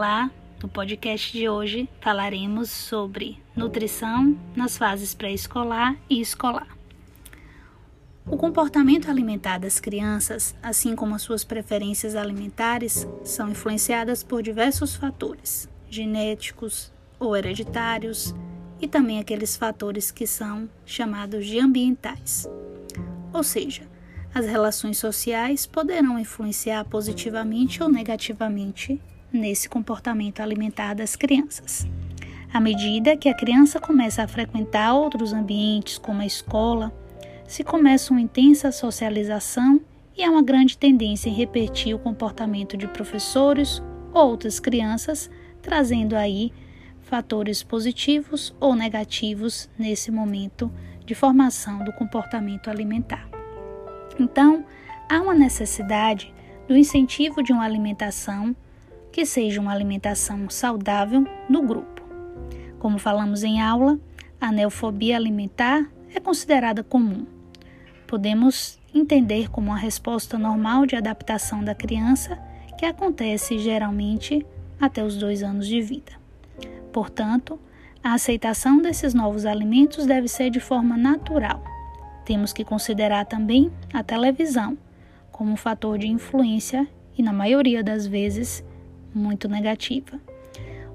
Olá, no podcast de hoje falaremos sobre nutrição nas fases pré-escolar e escolar. O comportamento alimentar das crianças, assim como as suas preferências alimentares, são influenciadas por diversos fatores, genéticos ou hereditários, e também aqueles fatores que são chamados de ambientais. Ou seja, as relações sociais poderão influenciar positivamente ou negativamente nesse comportamento alimentar das crianças. À medida que a criança começa a frequentar outros ambientes, como a escola, se começa uma intensa socialização e há uma grande tendência em repetir o comportamento de professores ou outras crianças, trazendo aí fatores positivos ou negativos nesse momento de formação do comportamento alimentar. Então, há uma necessidade do incentivo de uma alimentação que seja uma alimentação saudável no grupo. Como falamos em aula, a neofobia alimentar é considerada comum. Podemos entender como uma resposta normal de adaptação da criança que acontece geralmente até os dois anos de vida. Portanto, a aceitação desses novos alimentos deve ser de forma natural. Temos que considerar também a televisão como um fator de influência e, na maioria das vezes, muito negativa.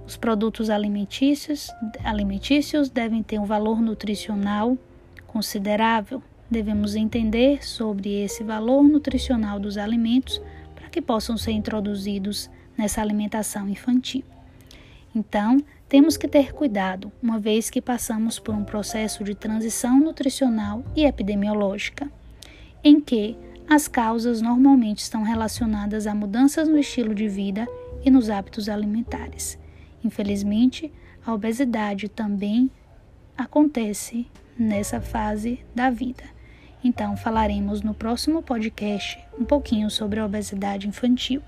Os produtos alimentícios, alimentícios devem ter um valor nutricional considerável. Devemos entender sobre esse valor nutricional dos alimentos para que possam ser introduzidos nessa alimentação infantil. Então, temos que ter cuidado, uma vez que passamos por um processo de transição nutricional e epidemiológica, em que as causas normalmente estão relacionadas a mudanças no estilo de vida e nos hábitos alimentares. Infelizmente, a obesidade também acontece nessa fase da vida. Então, falaremos no próximo podcast um pouquinho sobre a obesidade infantil.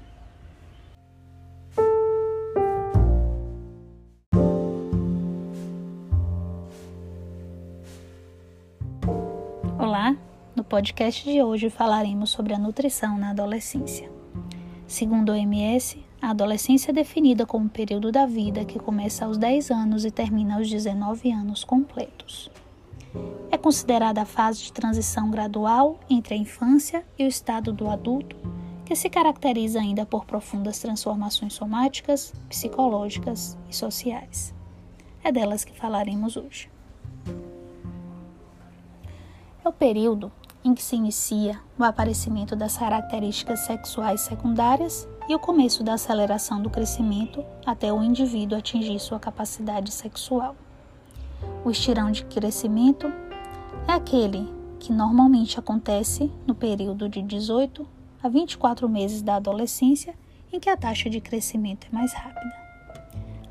Olá, no podcast de hoje falaremos sobre a nutrição na adolescência. Segundo a OMS, a adolescência é definida como um período da vida que começa aos 10 anos e termina aos 19 anos completos. É considerada a fase de transição gradual entre a infância e o estado do adulto, que se caracteriza ainda por profundas transformações somáticas, psicológicas e sociais. É delas que falaremos hoje. É o período em que se inicia o aparecimento das características sexuais secundárias e o começo da aceleração do crescimento até o indivíduo atingir sua capacidade sexual. O estirão de crescimento é aquele que normalmente acontece no período de 18 a 24 meses da adolescência, em que a taxa de crescimento é mais rápida.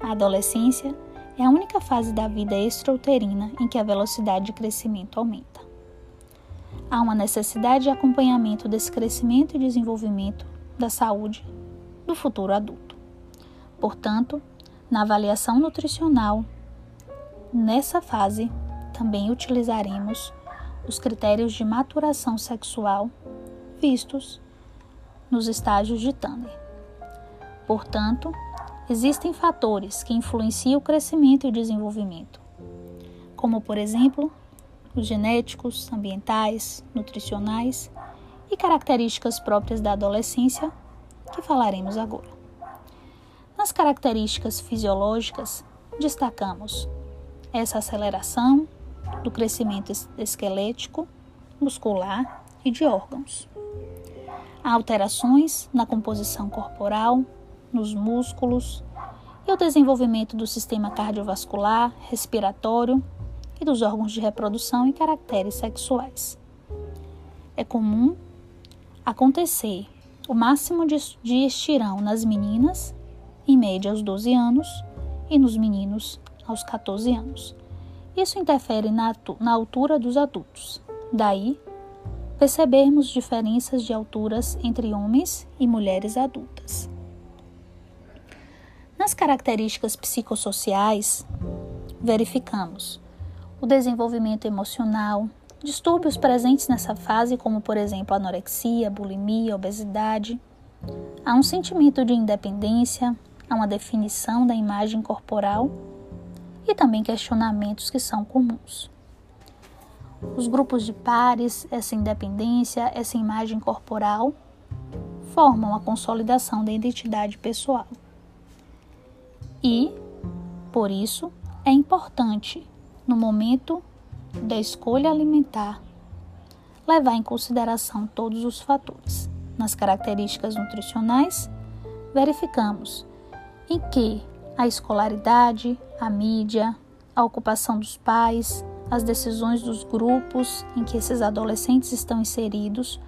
A adolescência é a única fase da vida extrauterina em que a velocidade de crescimento aumenta. Há uma necessidade de acompanhamento desse crescimento e desenvolvimento da saúde do futuro adulto. Portanto, na avaliação nutricional, nessa fase, também utilizaremos os critérios de maturação sexual vistos nos estágios de Tanner. Portanto, existem fatores que influenciam o crescimento e o desenvolvimento, como, por exemplo, os genéticos, ambientais, nutricionais e características próprias da adolescência que falaremos agora. Nas características fisiológicas, destacamos essa aceleração do crescimento esquelético, muscular e de órgãos. Há alterações na composição corporal, nos músculos e o desenvolvimento do sistema cardiovascular, respiratório e dos órgãos de reprodução e caracteres sexuais. É comum acontecer o máximo de, de estirão nas meninas, em média aos 12 anos, e nos meninos aos 14 anos. Isso interfere na, na altura dos adultos. Daí, percebermos diferenças de alturas entre homens e mulheres adultas. Nas características psicossociais, verificamos o desenvolvimento emocional, Distúrbios presentes nessa fase, como por exemplo anorexia, bulimia, obesidade. Há um sentimento de independência, a uma definição da imagem corporal e também questionamentos que são comuns. Os grupos de pares, essa independência, essa imagem corporal, formam a consolidação da identidade pessoal. E, por isso, é importante, no momento da escolha alimentar, levar em consideração todos os fatores. Nas características nutricionais, verificamos em que a escolaridade, a mídia, a ocupação dos pais, as decisões dos grupos em que esses adolescentes estão inseridos,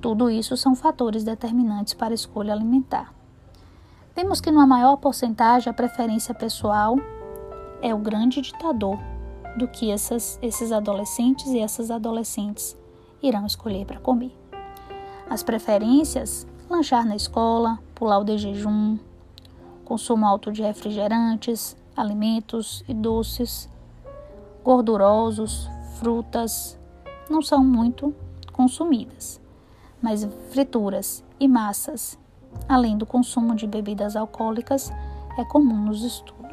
tudo isso são fatores determinantes para a escolha alimentar. Vemos que, numa maior porcentagem, a preferência pessoal é o grande ditador do que essas, esses adolescentes e essas adolescentes irão escolher para comer. As preferências: lanchar na escola, pular o de jejum, consumo alto de refrigerantes, alimentos e doces, gordurosos, frutas, não são muito consumidas, mas frituras e massas, além do consumo de bebidas alcoólicas, é comum nos estudos.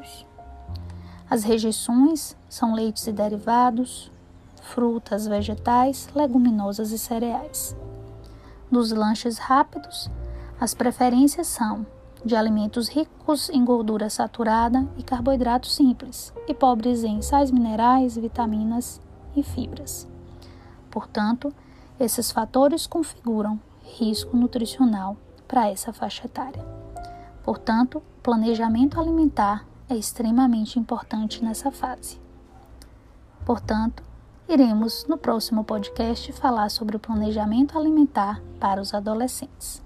As rejeições são leites e derivados, frutas, vegetais, leguminosas e cereais. Dos lanches rápidos, as preferências são de alimentos ricos em gordura saturada e carboidratos simples e pobres em sais minerais, vitaminas e fibras. Portanto, esses fatores configuram risco nutricional para essa faixa etária. Portanto, planejamento alimentar é extremamente importante nessa fase. Portanto, iremos no próximo podcast falar sobre o planejamento alimentar para os adolescentes.